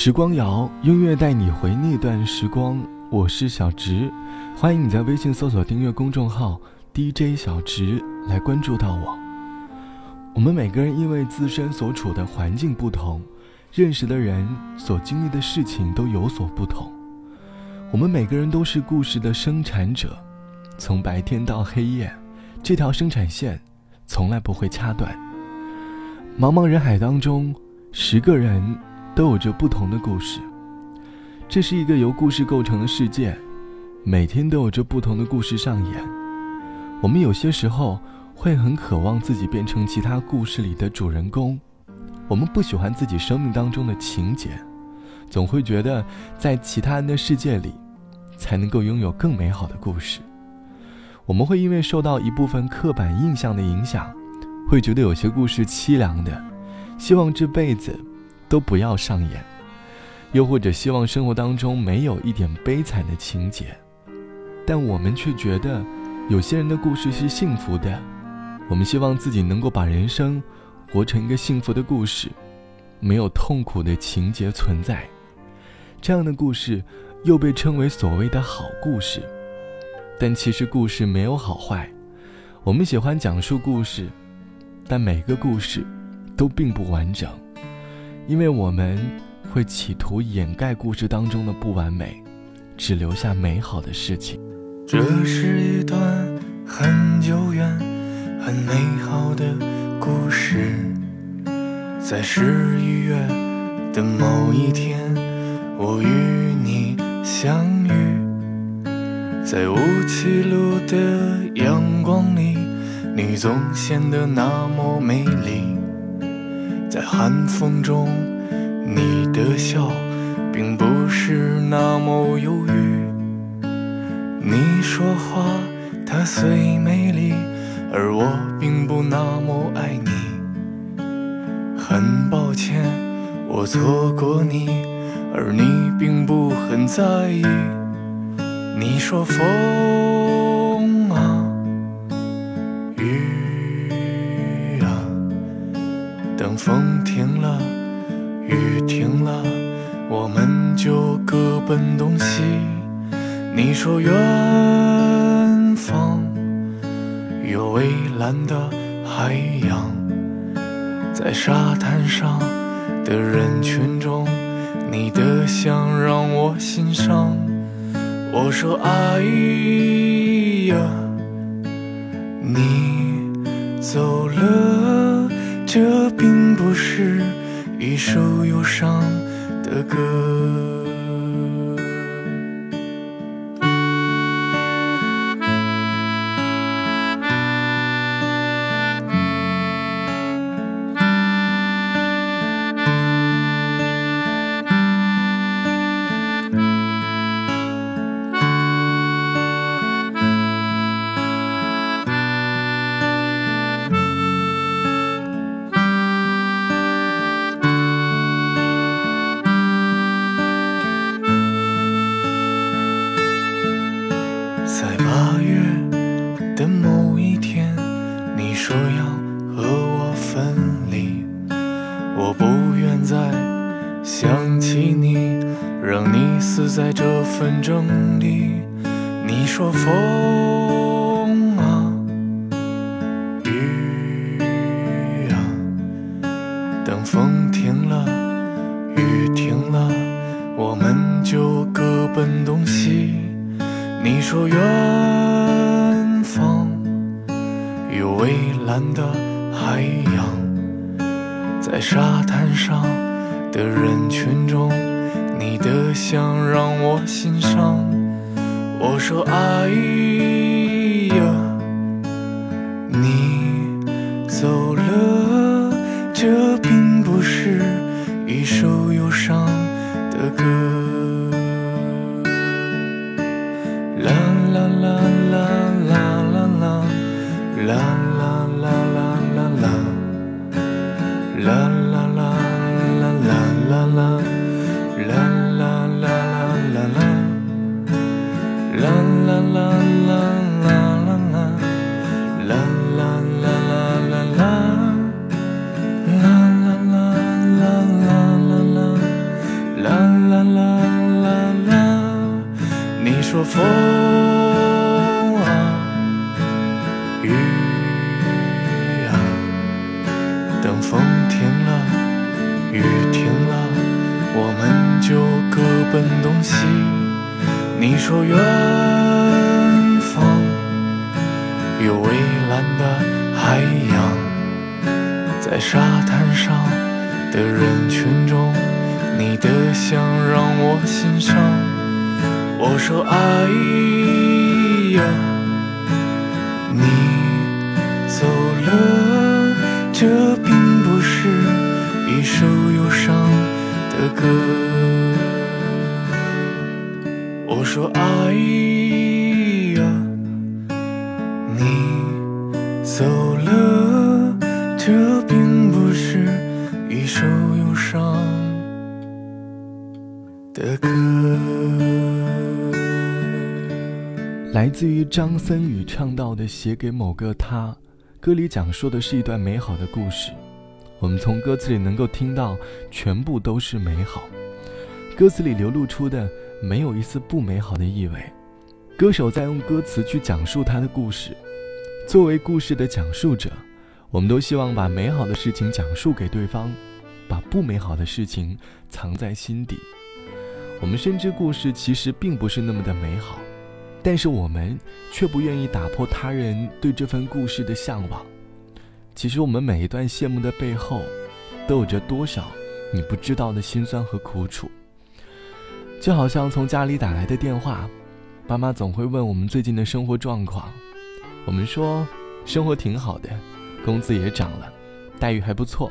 时光谣，音乐带你回那段时光。我是小植，欢迎你在微信搜索订阅公众号 DJ 小植来关注到我。我们每个人因为自身所处的环境不同，认识的人所经历的事情都有所不同。我们每个人都是故事的生产者，从白天到黑夜，这条生产线从来不会掐断。茫茫人海当中，十个人。都有着不同的故事。这是一个由故事构成的世界，每天都有着不同的故事上演。我们有些时候会很渴望自己变成其他故事里的主人公，我们不喜欢自己生命当中的情节，总会觉得在其他人的世界里才能够拥有更美好的故事。我们会因为受到一部分刻板印象的影响，会觉得有些故事凄凉的，希望这辈子。都不要上演，又或者希望生活当中没有一点悲惨的情节，但我们却觉得有些人的故事是幸福的，我们希望自己能够把人生活成一个幸福的故事，没有痛苦的情节存在，这样的故事又被称为所谓的好故事，但其实故事没有好坏，我们喜欢讲述故事，但每个故事都并不完整。因为我们会企图掩盖故事当中的不完美，只留下美好的事情。这是一段很久远、很美好的故事，在十一月的某一天，我与你相遇，在乌七路的阳光里，你总显得那么美丽。在寒风中，你的笑并不是那么忧郁。你说话，它虽美丽，而我并不那么爱你。很抱歉，我错过你，而你并不很在意。你说风风停了，雨停了，我们就各奔东西。你说远方有蔚蓝的海洋，在沙滩上的人群中，你的香让我心伤。我说哎呀，你走了。这并不是一首忧伤的歌。纷争里。你说风啊，雨啊，等风停了，雨停了，我们就各奔东西。你说远方有蔚蓝的海洋，在沙滩上。的人群中，你的香让我心伤。我说爱啦啦啦啦啦，你说风啊雨啊，等风停了，雨停了，我们就各奔东西。你说远方有蔚蓝的海洋，在沙滩上的人群中。你的像让我心伤。我说爱呀，你走了，这并不是一首忧伤的歌。我说爱呀，你走了，这并来自于张森宇唱到的《写给某个他》，歌里讲述的是一段美好的故事。我们从歌词里能够听到，全部都是美好。歌词里流露出的没有一丝不美好的意味。歌手在用歌词去讲述他的故事。作为故事的讲述者，我们都希望把美好的事情讲述给对方，把不美好的事情藏在心底。我们深知故事其实并不是那么的美好。但是我们却不愿意打破他人对这份故事的向往。其实我们每一段羡慕的背后，都有着多少你不知道的辛酸和苦楚。就好像从家里打来的电话，爸妈总会问我们最近的生活状况，我们说生活挺好的，工资也涨了，待遇还不错。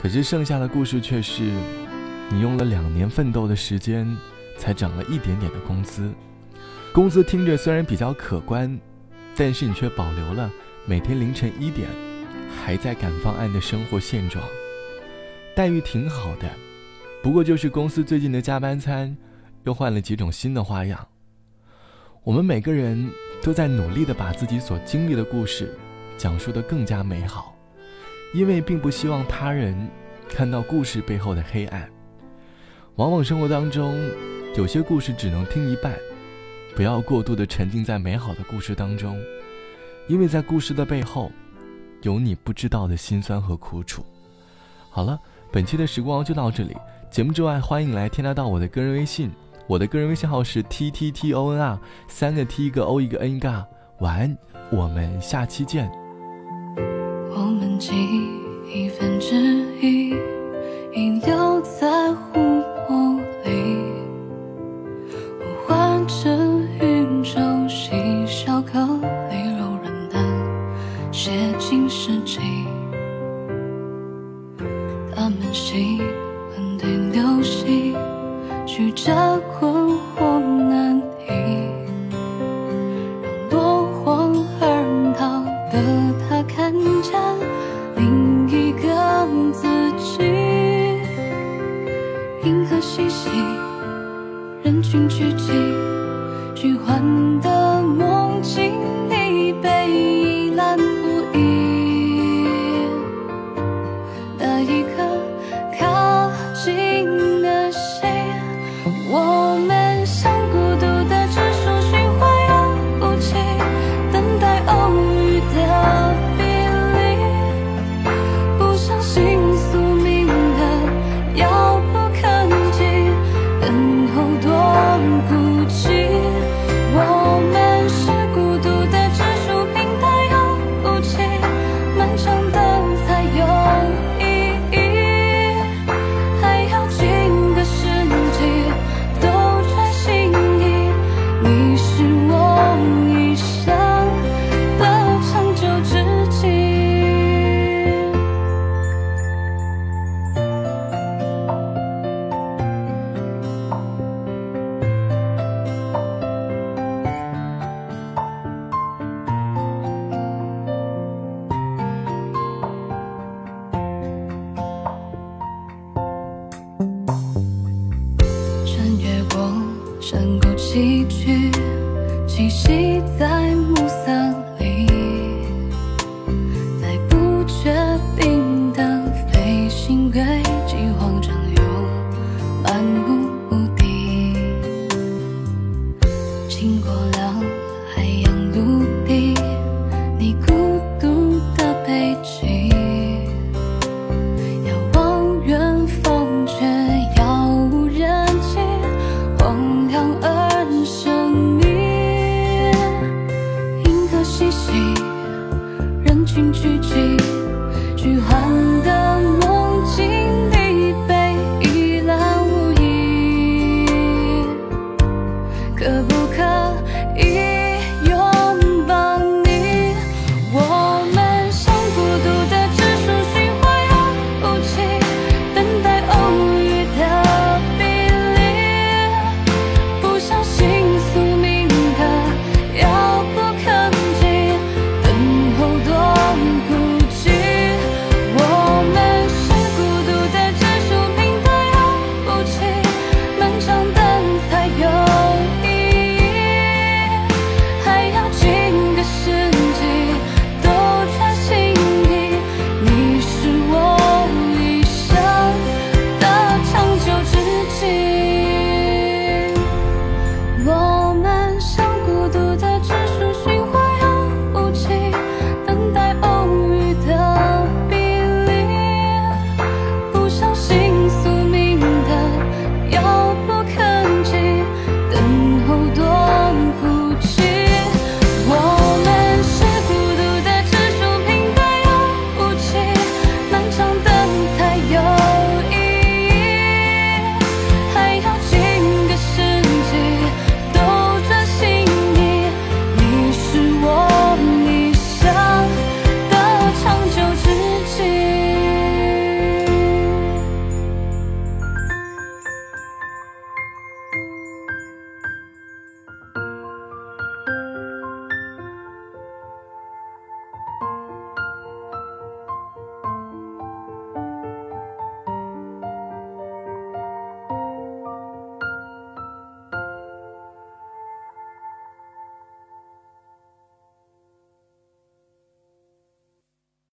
可是剩下的故事却是，你用了两年奋斗的时间，才涨了一点点的工资。工资听着虽然比较可观，但是你却保留了每天凌晨一点还在赶方案的生活现状。待遇挺好的，不过就是公司最近的加班餐又换了几种新的花样。我们每个人都在努力的把自己所经历的故事讲述的更加美好，因为并不希望他人看到故事背后的黑暗。往往生活当中有些故事只能听一半。不要过度的沉浸在美好的故事当中，因为在故事的背后，有你不知道的辛酸和苦楚。好了，本期的时光就到这里。节目之外，欢迎来添加到我的个人微信，我的个人微信号是 t t t o n r，三个 t 一个 o 一个 n 一个。晚安，我们下期见。我们记忆分之一，遗留在湖写进诗集，他们喜欢对流星，曲折困惑难题，让落荒而逃的他看见另一个自己。银河系系，人群聚集，虚幻的梦境里被一览。山谷崎岖，栖息在暮色里，在不确定的飞行轨迹，慌张又漫无目的，经过了海洋陆地，你孤。